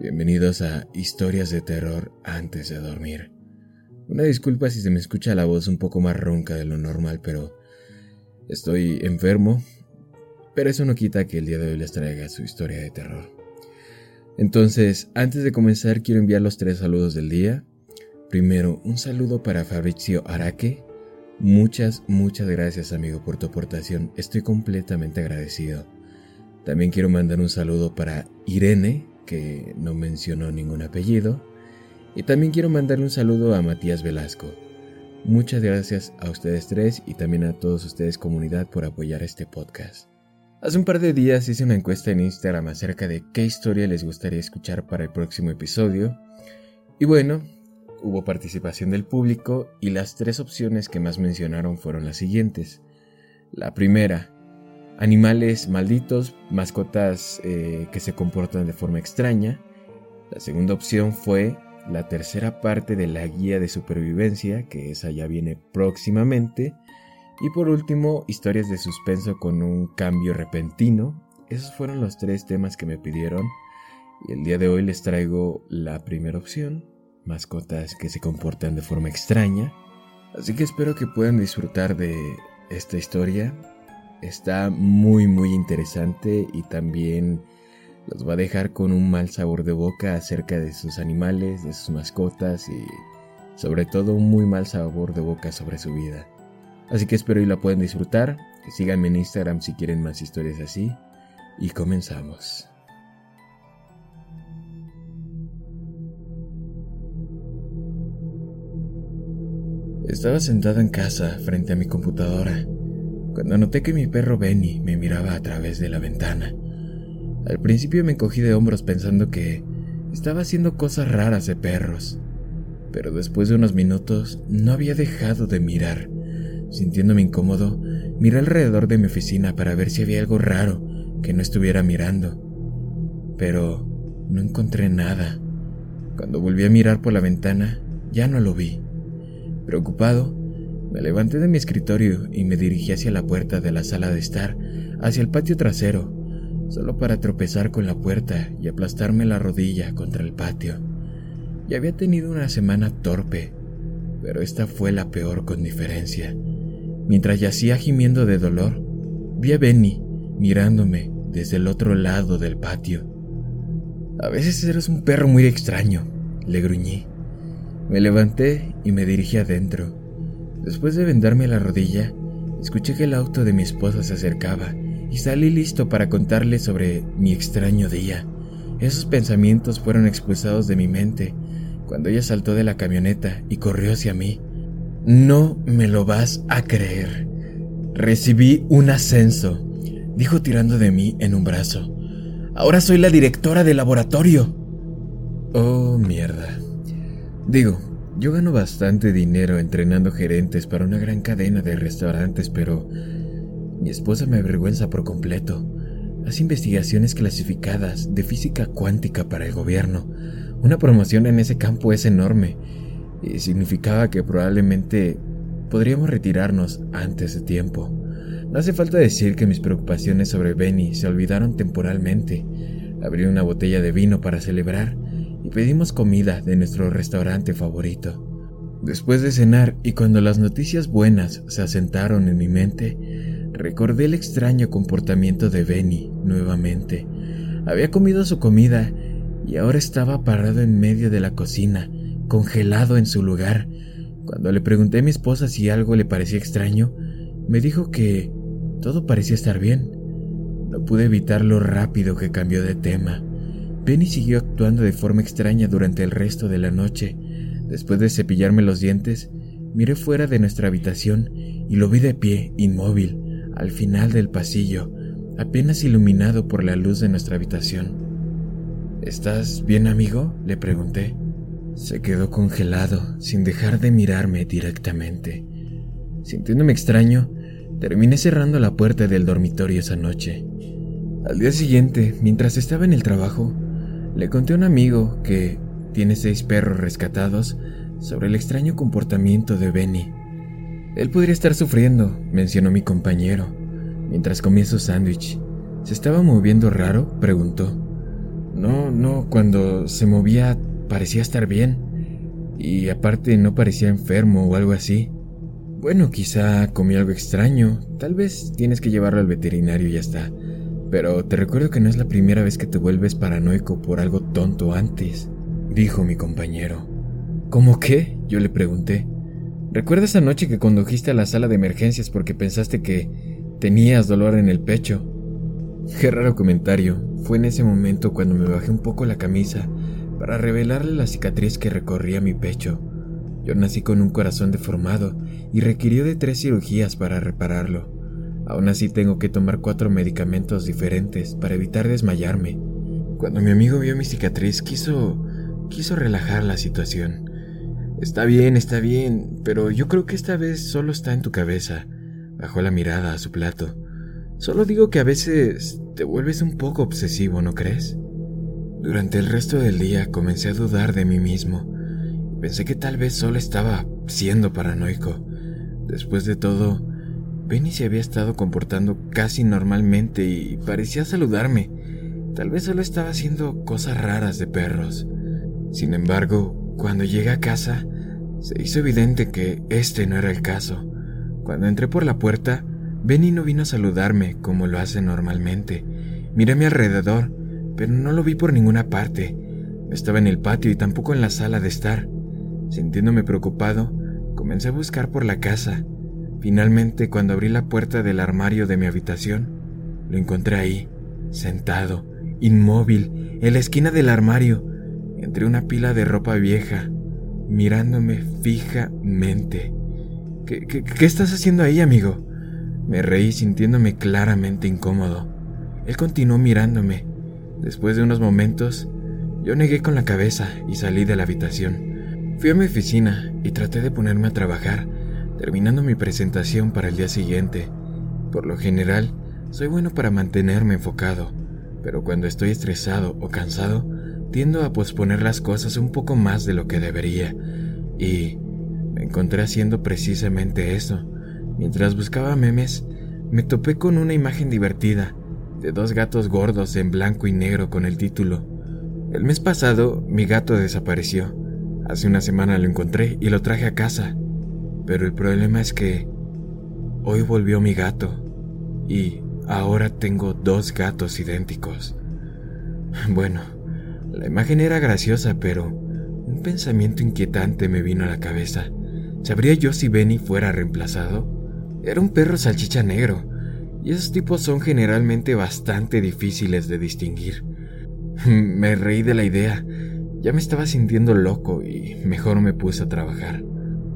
Bienvenidos a Historias de Terror antes de dormir. Una disculpa si se me escucha la voz un poco más ronca de lo normal, pero estoy enfermo. Pero eso no quita que el día de hoy les traiga su historia de terror. Entonces, antes de comenzar, quiero enviar los tres saludos del día. Primero, un saludo para Fabrizio Araque. Muchas, muchas gracias amigo por tu aportación. Estoy completamente agradecido. También quiero mandar un saludo para Irene, que no mencionó ningún apellido. Y también quiero mandarle un saludo a Matías Velasco. Muchas gracias a ustedes tres y también a todos ustedes comunidad por apoyar este podcast. Hace un par de días hice una encuesta en Instagram acerca de qué historia les gustaría escuchar para el próximo episodio. Y bueno, hubo participación del público y las tres opciones que más mencionaron fueron las siguientes. La primera, animales malditos, mascotas eh, que se comportan de forma extraña. La segunda opción fue la tercera parte de la guía de supervivencia, que esa ya viene próximamente. Y por último, historias de suspenso con un cambio repentino. Esos fueron los tres temas que me pidieron. Y el día de hoy les traigo la primera opción, mascotas que se comportan de forma extraña. Así que espero que puedan disfrutar de esta historia Está muy muy interesante y también los va a dejar con un mal sabor de boca acerca de sus animales, de sus mascotas y sobre todo un muy mal sabor de boca sobre su vida. Así que espero y la puedan disfrutar. Síganme en Instagram si quieren más historias así. Y comenzamos. Estaba sentado en casa frente a mi computadora cuando noté que mi perro Benny me miraba a través de la ventana. Al principio me cogí de hombros pensando que estaba haciendo cosas raras de perros, pero después de unos minutos no había dejado de mirar. Sintiéndome incómodo, miré alrededor de mi oficina para ver si había algo raro que no estuviera mirando, pero no encontré nada. Cuando volví a mirar por la ventana, ya no lo vi. Preocupado, me levanté de mi escritorio y me dirigí hacia la puerta de la sala de estar, hacia el patio trasero, solo para tropezar con la puerta y aplastarme la rodilla contra el patio. Ya había tenido una semana torpe, pero esta fue la peor con diferencia. Mientras yacía gimiendo de dolor, vi a Benny mirándome desde el otro lado del patio. A veces eres un perro muy extraño, le gruñí. Me levanté y me dirigí adentro. Después de vendarme la rodilla, escuché que el auto de mi esposa se acercaba y salí listo para contarle sobre mi extraño día. Esos pensamientos fueron expulsados de mi mente cuando ella saltó de la camioneta y corrió hacia mí. No me lo vas a creer. Recibí un ascenso, dijo tirando de mí en un brazo. Ahora soy la directora del laboratorio. Oh, mierda. Digo, yo gano bastante dinero entrenando gerentes para una gran cadena de restaurantes, pero mi esposa me avergüenza por completo. Hace investigaciones clasificadas de física cuántica para el gobierno. Una promoción en ese campo es enorme y significaba que probablemente podríamos retirarnos antes de tiempo. No hace falta decir que mis preocupaciones sobre Benny se olvidaron temporalmente. Abrí una botella de vino para celebrar pedimos comida de nuestro restaurante favorito. Después de cenar y cuando las noticias buenas se asentaron en mi mente, recordé el extraño comportamiento de Benny nuevamente. Había comido su comida y ahora estaba parado en medio de la cocina, congelado en su lugar. Cuando le pregunté a mi esposa si algo le parecía extraño, me dijo que todo parecía estar bien. No pude evitar lo rápido que cambió de tema. Benny siguió actuando de forma extraña durante el resto de la noche. Después de cepillarme los dientes, miré fuera de nuestra habitación y lo vi de pie, inmóvil, al final del pasillo, apenas iluminado por la luz de nuestra habitación. ¿Estás bien, amigo? le pregunté. Se quedó congelado, sin dejar de mirarme directamente. Sintiéndome extraño, terminé cerrando la puerta del dormitorio esa noche. Al día siguiente, mientras estaba en el trabajo, le conté a un amigo que tiene seis perros rescatados sobre el extraño comportamiento de Benny. Él podría estar sufriendo, mencionó mi compañero, mientras comía su sándwich. ¿Se estaba moviendo raro? preguntó. No, no, cuando se movía parecía estar bien. Y aparte no parecía enfermo o algo así. Bueno, quizá comió algo extraño. Tal vez tienes que llevarlo al veterinario y ya está. Pero te recuerdo que no es la primera vez que te vuelves paranoico por algo tonto antes, dijo mi compañero. ¿Cómo qué? Yo le pregunté. ¿Recuerdas esa noche que condujiste a la sala de emergencias porque pensaste que tenías dolor en el pecho? Qué raro comentario. Fue en ese momento cuando me bajé un poco la camisa para revelarle la cicatriz que recorría mi pecho. Yo nací con un corazón deformado y requirió de tres cirugías para repararlo. Aún así tengo que tomar cuatro medicamentos diferentes para evitar desmayarme. Cuando mi amigo vio mi cicatriz quiso quiso relajar la situación. Está bien, está bien, pero yo creo que esta vez solo está en tu cabeza. Bajó la mirada a su plato. Solo digo que a veces te vuelves un poco obsesivo, ¿no crees? Durante el resto del día comencé a dudar de mí mismo. Pensé que tal vez solo estaba siendo paranoico. Después de todo, Benny se había estado comportando casi normalmente y parecía saludarme. Tal vez solo estaba haciendo cosas raras de perros. Sin embargo, cuando llegué a casa, se hizo evidente que este no era el caso. Cuando entré por la puerta, Benny no vino a saludarme como lo hace normalmente. Miré a mi alrededor, pero no lo vi por ninguna parte. estaba en el patio y tampoco en la sala de estar. Sintiéndome preocupado, comencé a buscar por la casa. Finalmente, cuando abrí la puerta del armario de mi habitación, lo encontré ahí, sentado, inmóvil, en la esquina del armario, entre una pila de ropa vieja, mirándome fijamente. ¿Qué, qué, estás haciendo ahí, amigo? Me reí sintiéndome claramente incómodo. Él continuó mirándome. Después de unos momentos, yo negué con la cabeza y salí de la habitación. Fui a mi oficina y traté de ponerme a trabajar, terminando mi presentación para el día siguiente. Por lo general, soy bueno para mantenerme enfocado, pero cuando estoy estresado o cansado, tiendo a posponer las cosas un poco más de lo que debería. Y me encontré haciendo precisamente eso. Mientras buscaba memes, me topé con una imagen divertida de dos gatos gordos en blanco y negro con el título. El mes pasado mi gato desapareció Hace una semana lo encontré y lo traje a casa. Pero el problema es que hoy volvió mi gato y ahora tengo dos gatos idénticos. Bueno, la imagen era graciosa, pero un pensamiento inquietante me vino a la cabeza. ¿Sabría yo si Benny fuera reemplazado? Era un perro salchicha negro, y esos tipos son generalmente bastante difíciles de distinguir. me reí de la idea ya me estaba sintiendo loco y mejor me puse a trabajar.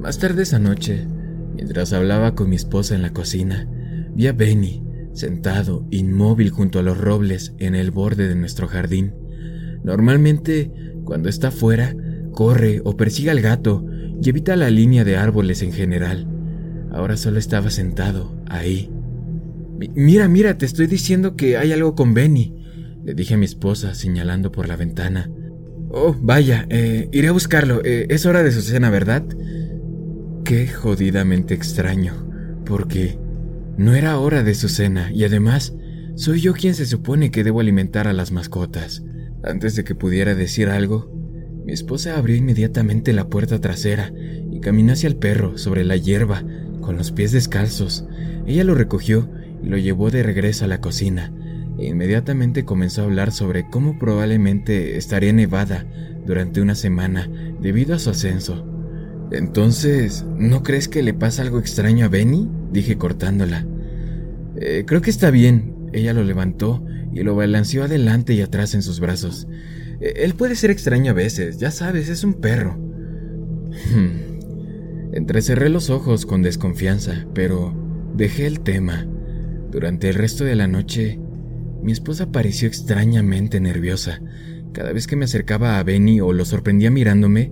Más tarde esa noche, mientras hablaba con mi esposa en la cocina, vi a Benny sentado inmóvil junto a los robles en el borde de nuestro jardín. Normalmente, cuando está fuera, corre o persigue al gato y evita la línea de árboles en general. Ahora solo estaba sentado, ahí. Mira, mira, te estoy diciendo que hay algo con Benny, le dije a mi esposa señalando por la ventana. Oh, vaya, eh, iré a buscarlo. Eh, es hora de su cena, ¿verdad? Qué jodidamente extraño, porque no era hora de su cena y además soy yo quien se supone que debo alimentar a las mascotas. Antes de que pudiera decir algo, mi esposa abrió inmediatamente la puerta trasera y caminó hacia el perro sobre la hierba, con los pies descalzos. Ella lo recogió y lo llevó de regreso a la cocina e inmediatamente comenzó a hablar sobre cómo probablemente estaría nevada durante una semana debido a su ascenso. Entonces, ¿no crees que le pasa algo extraño a Benny? dije cortándola. Eh, creo que está bien. Ella lo levantó y lo balanceó adelante y atrás en sus brazos. Eh, él puede ser extraño a veces, ya sabes, es un perro. Hmm. Entrecerré los ojos con desconfianza, pero dejé el tema. Durante el resto de la noche mi esposa pareció extrañamente nerviosa. Cada vez que me acercaba a Benny o lo sorprendía mirándome,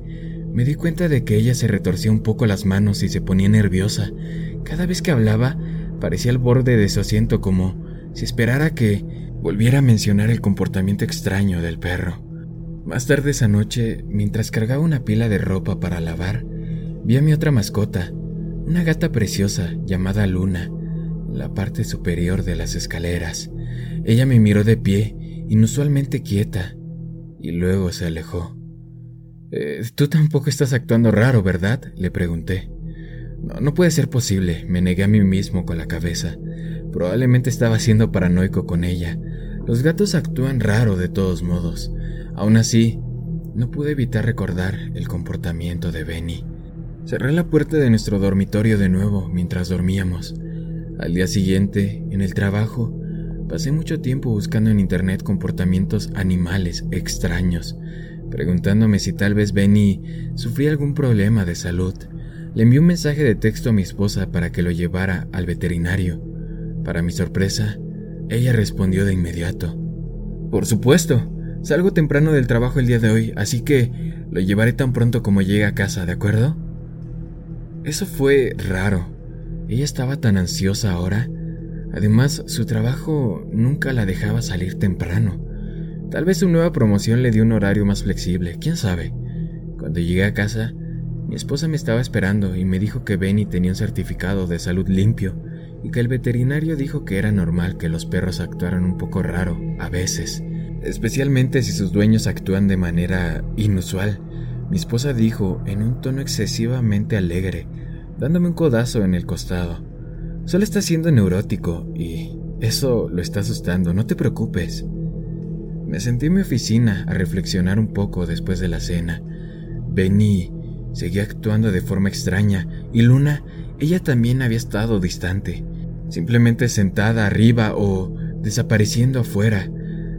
me di cuenta de que ella se retorcía un poco las manos y se ponía nerviosa. Cada vez que hablaba, parecía al borde de su asiento como si esperara que volviera a mencionar el comportamiento extraño del perro. Más tarde esa noche, mientras cargaba una pila de ropa para lavar, vi a mi otra mascota, una gata preciosa llamada Luna, la parte superior de las escaleras. Ella me miró de pie, inusualmente quieta, y luego se alejó. Eh, tú tampoco estás actuando raro, ¿verdad? le pregunté. No, no puede ser posible, me negué a mí mismo con la cabeza. Probablemente estaba siendo paranoico con ella. Los gatos actúan raro de todos modos. Aún así, no pude evitar recordar el comportamiento de Benny. Cerré la puerta de nuestro dormitorio de nuevo mientras dormíamos. Al día siguiente, en el trabajo, pasé mucho tiempo buscando en internet comportamientos animales extraños, preguntándome si tal vez Benny sufría algún problema de salud. Le envié un mensaje de texto a mi esposa para que lo llevara al veterinario. Para mi sorpresa, ella respondió de inmediato. Por supuesto, salgo temprano del trabajo el día de hoy, así que lo llevaré tan pronto como llegue a casa, ¿de acuerdo? Eso fue raro. Ella estaba tan ansiosa ahora. Además, su trabajo nunca la dejaba salir temprano. Tal vez su nueva promoción le dio un horario más flexible, quién sabe. Cuando llegué a casa, mi esposa me estaba esperando y me dijo que Benny tenía un certificado de salud limpio y que el veterinario dijo que era normal que los perros actuaran un poco raro, a veces, especialmente si sus dueños actúan de manera inusual. Mi esposa dijo en un tono excesivamente alegre, dándome un codazo en el costado. Solo está siendo neurótico y eso lo está asustando, no te preocupes. Me sentí en mi oficina a reflexionar un poco después de la cena. Benny seguía actuando de forma extraña y Luna, ella también había estado distante simplemente sentada arriba o desapareciendo afuera.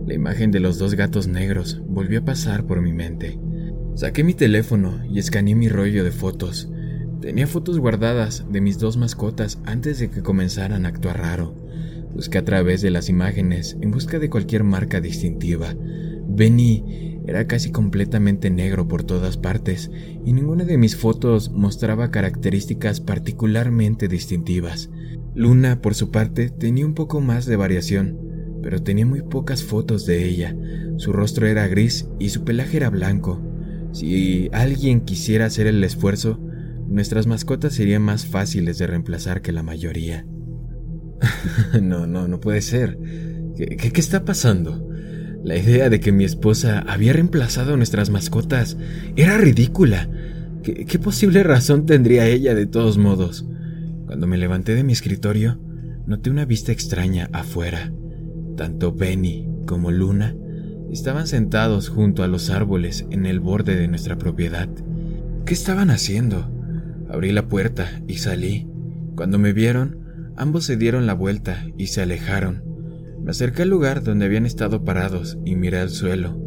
La imagen de los dos gatos negros volvió a pasar por mi mente. Saqué mi teléfono y escaneé mi rollo de fotos. Tenía fotos guardadas de mis dos mascotas antes de que comenzaran a actuar raro. Busqué a través de las imágenes en busca de cualquier marca distintiva. Benny era casi completamente negro por todas partes y ninguna de mis fotos mostraba características particularmente distintivas. Luna, por su parte, tenía un poco más de variación, pero tenía muy pocas fotos de ella. Su rostro era gris y su pelaje era blanco. Si alguien quisiera hacer el esfuerzo, nuestras mascotas serían más fáciles de reemplazar que la mayoría. no, no, no puede ser. ¿Qué, ¿Qué, está pasando? La idea de que mi esposa había reemplazado a nuestras mascotas era ridícula. ¿Qué, ¿Qué, posible razón tendría ella de todos modos? Cuando me levanté de mi escritorio, noté una vista extraña afuera. Tanto Benny como Luna estaban sentados junto a los árboles en el borde de nuestra propiedad. ¿Qué estaban haciendo? Abrí la puerta y salí. Cuando me vieron, ambos se dieron la vuelta y se alejaron. Me acerqué al lugar donde habían estado parados y miré al suelo.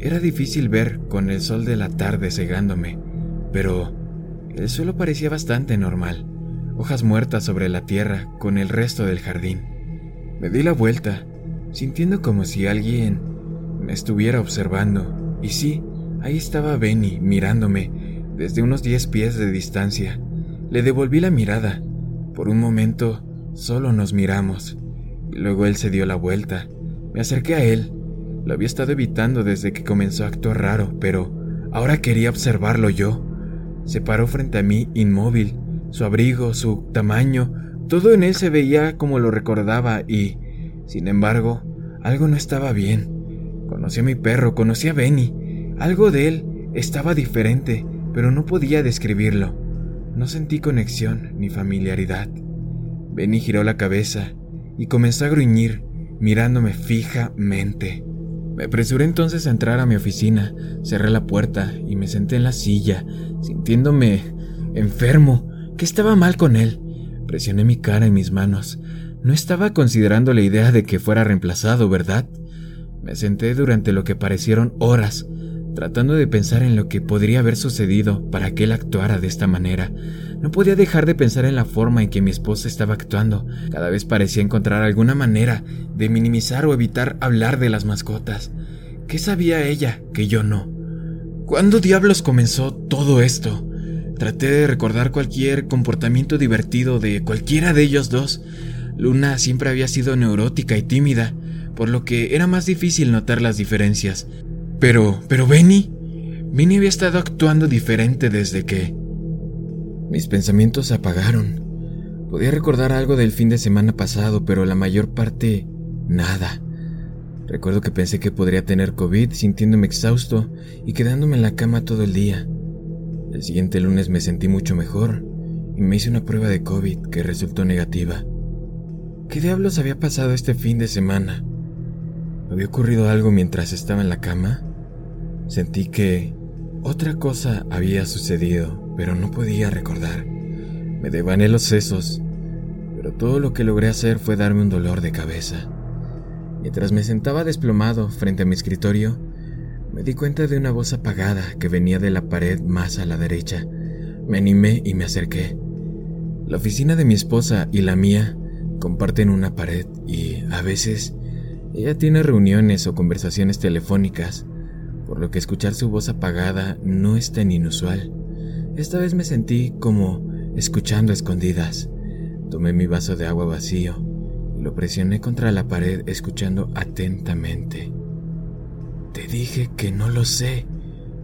Era difícil ver con el sol de la tarde cegándome, pero el suelo parecía bastante normal hojas muertas sobre la tierra con el resto del jardín. Me di la vuelta, sintiendo como si alguien me estuviera observando, y sí, ahí estaba Benny mirándome desde unos diez pies de distancia. Le devolví la mirada. Por un momento solo nos miramos, y luego él se dio la vuelta. Me acerqué a él. Lo había estado evitando desde que comenzó a actuar raro, pero ahora quería observarlo yo. Se paró frente a mí inmóvil, su abrigo, su tamaño, todo en él se veía como lo recordaba y, sin embargo, algo no estaba bien. Conocí a mi perro, conocí a Benny. Algo de él estaba diferente, pero no podía describirlo. No sentí conexión ni familiaridad. Benny giró la cabeza y comenzó a gruñir, mirándome fijamente. Me apresuré entonces a entrar a mi oficina, cerré la puerta y me senté en la silla, sintiéndome enfermo, ¿Qué estaba mal con él? Presioné mi cara en mis manos. No estaba considerando la idea de que fuera reemplazado, ¿verdad? Me senté durante lo que parecieron horas, tratando de pensar en lo que podría haber sucedido para que él actuara de esta manera. No podía dejar de pensar en la forma en que mi esposa estaba actuando. Cada vez parecía encontrar alguna manera de minimizar o evitar hablar de las mascotas. ¿Qué sabía ella que yo no? ¿Cuándo diablos comenzó todo esto? Traté de recordar cualquier comportamiento divertido de cualquiera de ellos dos. Luna siempre había sido neurótica y tímida, por lo que era más difícil notar las diferencias. Pero, pero Benny, Benny había estado actuando diferente desde que... Mis pensamientos se apagaron. Podía recordar algo del fin de semana pasado, pero la mayor parte... nada. Recuerdo que pensé que podría tener COVID sintiéndome exhausto y quedándome en la cama todo el día. El siguiente lunes me sentí mucho mejor y me hice una prueba de COVID que resultó negativa. ¿Qué diablos había pasado este fin de semana? ¿Había ocurrido algo mientras estaba en la cama? Sentí que otra cosa había sucedido, pero no podía recordar. Me devané los sesos, pero todo lo que logré hacer fue darme un dolor de cabeza. Mientras me sentaba desplomado frente a mi escritorio, me di cuenta de una voz apagada que venía de la pared más a la derecha. Me animé y me acerqué. La oficina de mi esposa y la mía comparten una pared y a veces ella tiene reuniones o conversaciones telefónicas, por lo que escuchar su voz apagada no es tan inusual. Esta vez me sentí como escuchando escondidas. Tomé mi vaso de agua vacío lo presioné contra la pared escuchando atentamente. Te dije que no lo sé,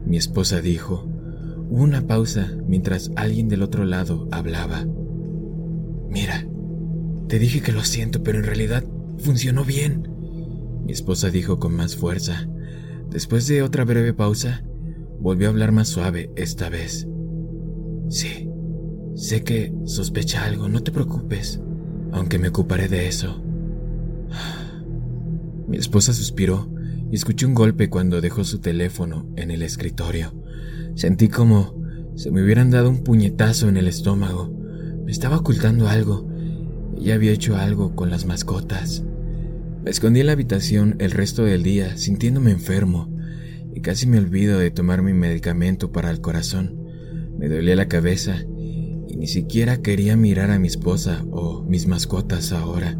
mi esposa dijo. Hubo una pausa mientras alguien del otro lado hablaba. Mira, te dije que lo siento, pero en realidad funcionó bien, mi esposa dijo con más fuerza. Después de otra breve pausa, volvió a hablar más suave esta vez. Sí, sé que sospecha algo, no te preocupes aunque me ocuparé de eso. Mi esposa suspiró y escuché un golpe cuando dejó su teléfono en el escritorio. Sentí como se me hubieran dado un puñetazo en el estómago. Me estaba ocultando algo. Ella había hecho algo con las mascotas. Me escondí en la habitación el resto del día sintiéndome enfermo y casi me olvido de tomar mi medicamento para el corazón. Me dolía la cabeza ni siquiera quería mirar a mi esposa o mis mascotas ahora.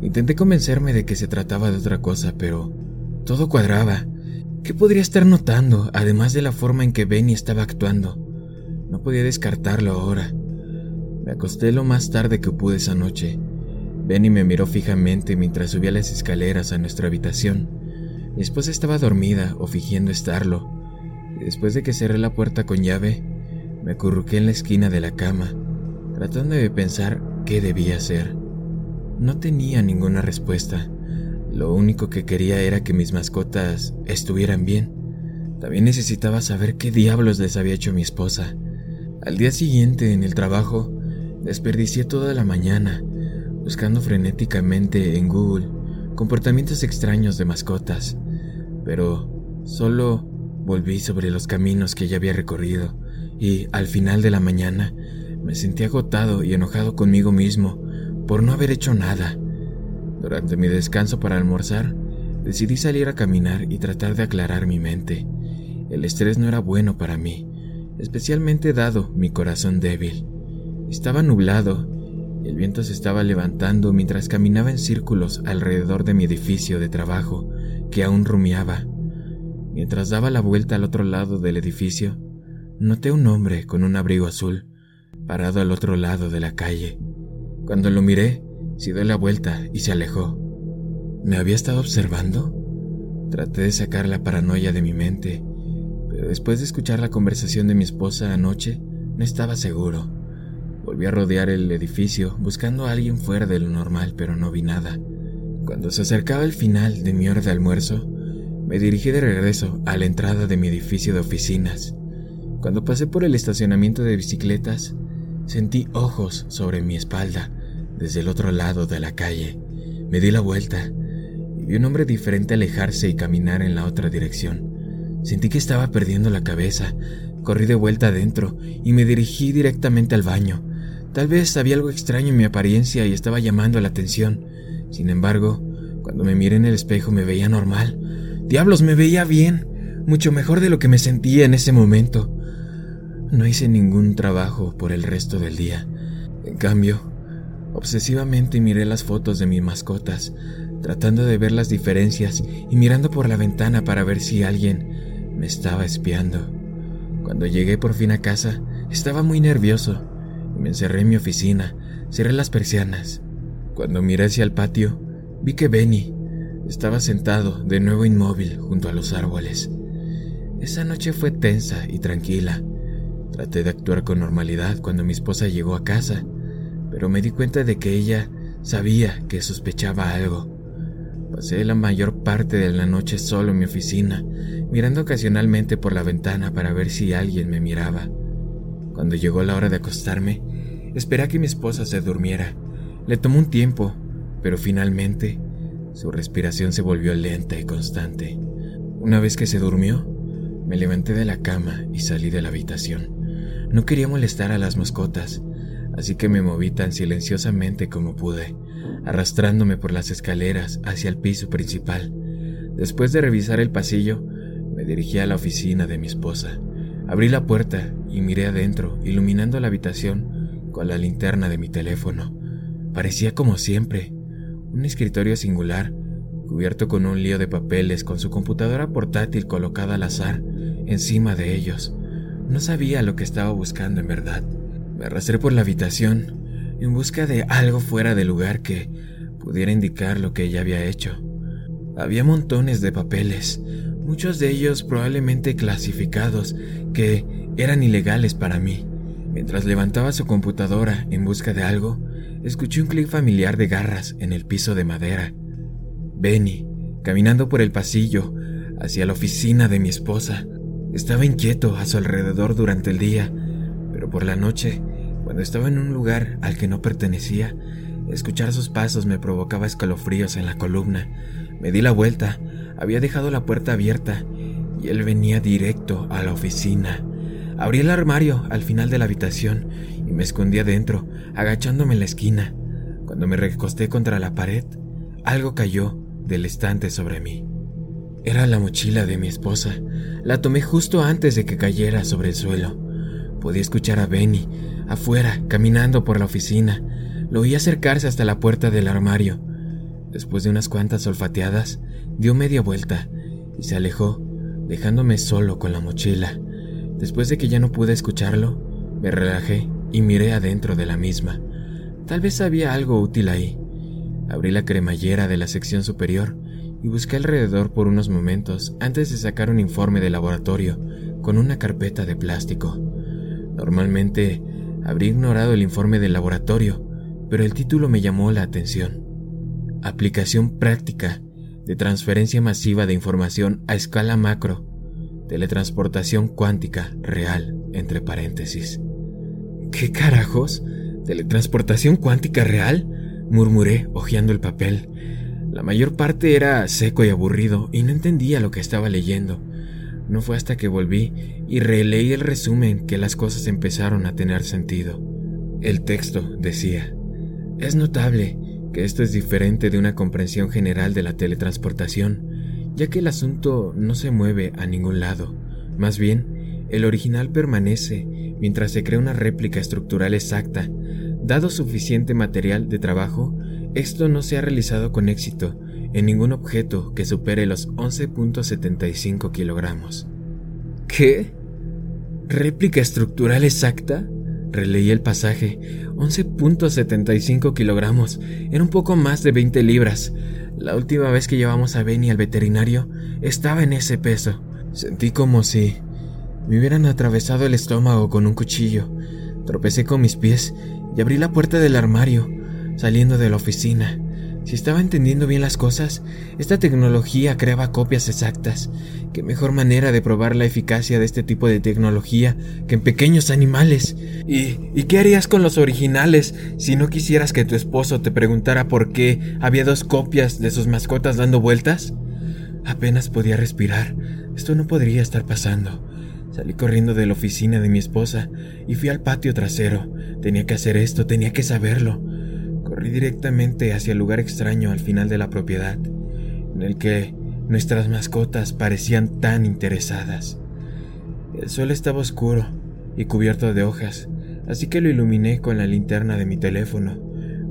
Intenté convencerme de que se trataba de otra cosa, pero todo cuadraba. ¿Qué podría estar notando, además de la forma en que Benny estaba actuando? No podía descartarlo ahora. Me acosté lo más tarde que pude esa noche. Benny me miró fijamente mientras subía las escaleras a nuestra habitación. Mi esposa estaba dormida o fingiendo estarlo. Después de que cerré la puerta con llave, me acurruqué en la esquina de la cama, tratando de pensar qué debía hacer. No tenía ninguna respuesta. Lo único que quería era que mis mascotas estuvieran bien. También necesitaba saber qué diablos les había hecho mi esposa. Al día siguiente, en el trabajo, desperdicié toda la mañana buscando frenéticamente en Google comportamientos extraños de mascotas, pero solo volví sobre los caminos que ya había recorrido y al final de la mañana me sentí agotado y enojado conmigo mismo por no haber hecho nada. Durante mi descanso para almorzar, decidí salir a caminar y tratar de aclarar mi mente. El estrés no era bueno para mí, especialmente dado mi corazón débil. Estaba nublado el viento se estaba levantando mientras caminaba en círculos alrededor de mi edificio de trabajo, que aún rumiaba. Mientras daba la vuelta al otro lado del edificio, noté un hombre con un abrigo azul parado al otro lado de la calle. Cuando lo miré, se dio la vuelta y se alejó. ¿Me había estado observando? Traté de sacar la paranoia de mi mente, pero después de escuchar la conversación de mi esposa anoche, no estaba seguro. Volví a rodear el edificio buscando a alguien fuera de lo normal, pero no vi nada. Cuando se acercaba el final de mi hora de almuerzo, me dirigí de regreso a la entrada de mi edificio de oficinas. Cuando pasé por el estacionamiento de bicicletas, sentí ojos sobre mi espalda desde el otro lado de la calle. Me di la vuelta y vi un hombre diferente alejarse y caminar en la otra dirección. Sentí que estaba perdiendo la cabeza. Corrí de vuelta adentro y me dirigí directamente al baño. Tal vez había algo extraño en mi apariencia y estaba llamando la atención. Sin embargo, cuando me miré en el espejo me veía normal. Diablos, me veía bien, mucho mejor de lo que me sentía en ese momento. No hice ningún trabajo por el resto del día. En cambio, obsesivamente miré las fotos de mis mascotas, tratando de ver las diferencias y mirando por la ventana para ver si alguien me estaba espiando. Cuando llegué por fin a casa, estaba muy nervioso me encerré en mi oficina, cerré las persianas. Cuando miré hacia el patio, vi que Benny estaba sentado de nuevo inmóvil junto a los árboles. Esa noche fue tensa y tranquila. Traté de actuar con normalidad cuando mi esposa llegó a casa, pero me di cuenta de que ella sabía que sospechaba algo. Pasé la mayor parte de la noche solo en mi oficina, mirando ocasionalmente por la ventana para ver si alguien me miraba. Cuando llegó la hora de acostarme, esperé a que mi esposa se durmiera. Le tomó un tiempo, pero finalmente su respiración se volvió lenta y constante. Una vez que se durmió, me levanté de la cama y salí de la habitación. No quería molestar a las mascotas, así que me moví tan silenciosamente como pude, arrastrándome por las escaleras hacia el piso principal. Después de revisar el pasillo, me dirigí a la oficina de mi esposa. Abrí la puerta y miré adentro, iluminando la habitación con la linterna de mi teléfono. Parecía como siempre, un escritorio singular, cubierto con un lío de papeles con su computadora portátil colocada al azar encima de ellos. No sabía lo que estaba buscando en verdad. Me arrastré por la habitación en busca de algo fuera del lugar que pudiera indicar lo que ella había hecho. Había montones de papeles, muchos de ellos probablemente clasificados, que eran ilegales para mí. Mientras levantaba su computadora en busca de algo, escuché un clic familiar de garras en el piso de madera. Benny, caminando por el pasillo hacia la oficina de mi esposa, estaba inquieto a su alrededor durante el día, pero por la noche, cuando estaba en un lugar al que no pertenecía, escuchar sus pasos me provocaba escalofríos en la columna. Me di la vuelta, había dejado la puerta abierta y él venía directo a la oficina. Abrí el armario al final de la habitación y me escondí adentro, agachándome en la esquina. Cuando me recosté contra la pared, algo cayó del estante sobre mí. Era la mochila de mi esposa. La tomé justo antes de que cayera sobre el suelo. Podía escuchar a Benny afuera, caminando por la oficina. Lo oí acercarse hasta la puerta del armario. Después de unas cuantas olfateadas, dio media vuelta y se alejó, dejándome solo con la mochila. Después de que ya no pude escucharlo, me relajé y miré adentro de la misma. Tal vez había algo útil ahí. Abrí la cremallera de la sección superior y busqué alrededor por unos momentos antes de sacar un informe de laboratorio con una carpeta de plástico. Normalmente habría ignorado el informe del laboratorio, pero el título me llamó la atención. Aplicación práctica de transferencia masiva de información a escala macro, teletransportación cuántica real, entre paréntesis. ¿Qué carajos? ¿Teletransportación cuántica real? murmuré, hojeando el papel. La mayor parte era seco y aburrido y no entendía lo que estaba leyendo. No fue hasta que volví y releí el resumen que las cosas empezaron a tener sentido. El texto decía, es notable que esto es diferente de una comprensión general de la teletransportación, ya que el asunto no se mueve a ningún lado. Más bien, el original permanece mientras se crea una réplica estructural exacta. Dado suficiente material de trabajo, esto no se ha realizado con éxito en ningún objeto que supere los 11.75 kilogramos. ¿Qué? ¿Réplica estructural exacta? Releí el pasaje. 11.75 kilogramos. Era un poco más de 20 libras. La última vez que llevamos a Benny al veterinario estaba en ese peso. Sentí como si me hubieran atravesado el estómago con un cuchillo. Tropecé con mis pies y abrí la puerta del armario saliendo de la oficina. Si estaba entendiendo bien las cosas, esta tecnología creaba copias exactas. ¿Qué mejor manera de probar la eficacia de este tipo de tecnología que en pequeños animales? ¿Y, ¿Y qué harías con los originales si no quisieras que tu esposo te preguntara por qué había dos copias de sus mascotas dando vueltas? Apenas podía respirar. Esto no podría estar pasando. Salí corriendo de la oficina de mi esposa y fui al patio trasero. Tenía que hacer esto, tenía que saberlo. Corrí directamente hacia el lugar extraño al final de la propiedad, en el que nuestras mascotas parecían tan interesadas. El suelo estaba oscuro y cubierto de hojas, así que lo iluminé con la linterna de mi teléfono.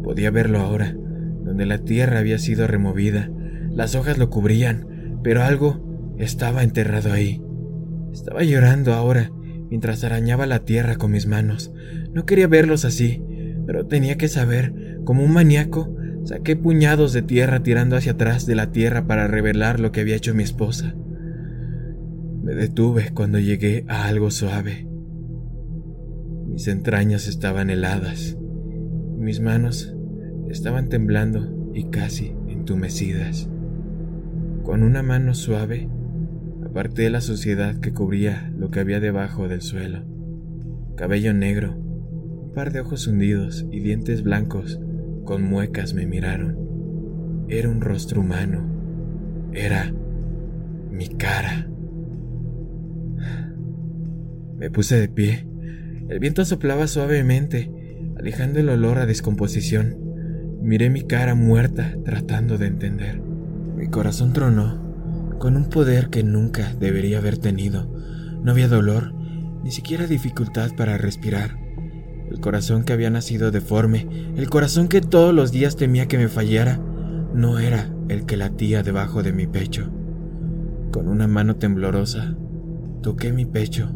Podía verlo ahora. donde la tierra había sido removida. Las hojas lo cubrían, pero algo estaba enterrado ahí. Estaba llorando ahora, mientras arañaba la tierra con mis manos. No quería verlos así, pero tenía que saber, como un maníaco, saqué puñados de tierra tirando hacia atrás de la tierra para revelar lo que había hecho mi esposa. Me detuve cuando llegué a algo suave. Mis entrañas estaban heladas, mis manos estaban temblando y casi entumecidas. Con una mano suave, aparté la suciedad que cubría lo que había debajo del suelo. Cabello negro, par de ojos hundidos y dientes blancos con muecas me miraron. Era un rostro humano. Era mi cara. Me puse de pie. El viento soplaba suavemente, alejando el olor a descomposición. Miré mi cara muerta tratando de entender. Mi corazón tronó con un poder que nunca debería haber tenido. No había dolor, ni siquiera dificultad para respirar. El corazón que había nacido deforme, el corazón que todos los días temía que me fallara, no era el que latía debajo de mi pecho. Con una mano temblorosa, toqué mi pecho.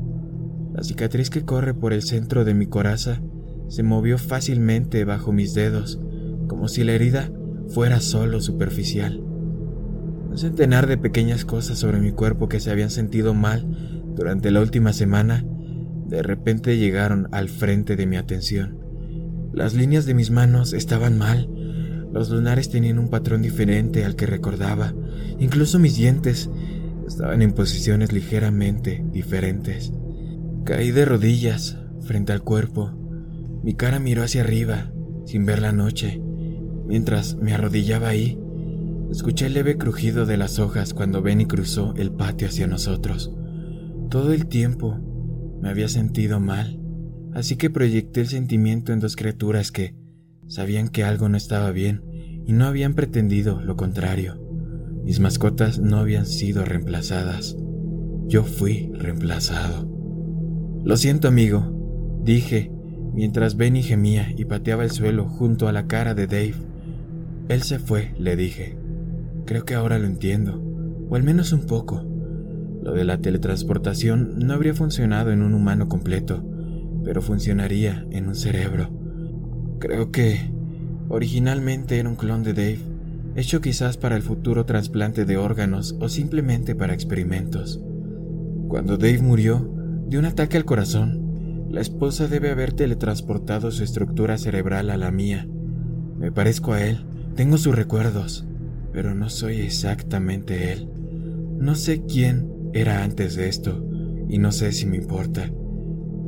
La cicatriz que corre por el centro de mi coraza se movió fácilmente bajo mis dedos, como si la herida fuera solo superficial. Un centenar de pequeñas cosas sobre mi cuerpo que se habían sentido mal durante la última semana de repente llegaron al frente de mi atención. Las líneas de mis manos estaban mal, los lunares tenían un patrón diferente al que recordaba, incluso mis dientes estaban en posiciones ligeramente diferentes. Caí de rodillas frente al cuerpo, mi cara miró hacia arriba, sin ver la noche. Mientras me arrodillaba ahí, Escuché el leve crujido de las hojas cuando Benny cruzó el patio hacia nosotros. Todo el tiempo me había sentido mal, así que proyecté el sentimiento en dos criaturas que sabían que algo no estaba bien y no habían pretendido lo contrario. Mis mascotas no habían sido reemplazadas. Yo fui reemplazado. Lo siento, amigo, dije, mientras Benny gemía y pateaba el suelo junto a la cara de Dave. Él se fue, le dije. Creo que ahora lo entiendo, o al menos un poco. Lo de la teletransportación no habría funcionado en un humano completo, pero funcionaría en un cerebro. Creo que originalmente era un clon de Dave, hecho quizás para el futuro trasplante de órganos o simplemente para experimentos. Cuando Dave murió de un ataque al corazón, la esposa debe haber teletransportado su estructura cerebral a la mía. Me parezco a él, tengo sus recuerdos, pero no soy exactamente él. No sé quién era antes de esto y no sé si me importa.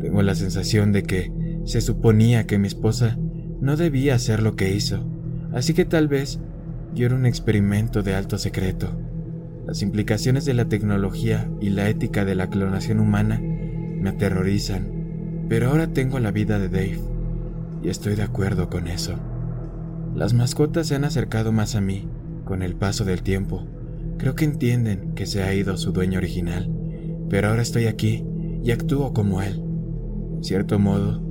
Tengo la sensación de que se suponía que mi esposa no debía hacer lo que hizo, así que tal vez yo era un experimento de alto secreto. Las implicaciones de la tecnología y la ética de la clonación humana me aterrorizan, pero ahora tengo la vida de Dave y estoy de acuerdo con eso. Las mascotas se han acercado más a mí con el paso del tiempo, creo que entienden que se ha ido su dueño original, pero ahora estoy aquí y actúo como él. En cierto modo,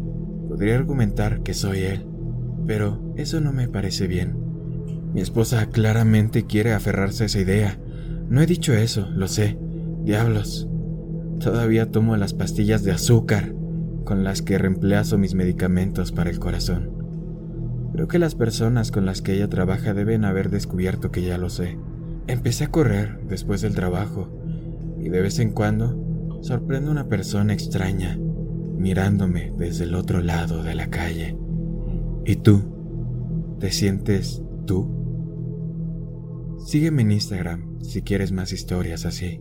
podría argumentar que soy él, pero eso no me parece bien. Mi esposa claramente quiere aferrarse a esa idea. No he dicho eso, lo sé. Diablos. Todavía tomo las pastillas de azúcar con las que reemplazo mis medicamentos para el corazón. Creo que las personas con las que ella trabaja deben haber descubierto que ya lo sé. Empecé a correr después del trabajo y de vez en cuando sorprendo a una persona extraña mirándome desde el otro lado de la calle. ¿Y tú? ¿Te sientes tú? Sígueme en Instagram si quieres más historias así.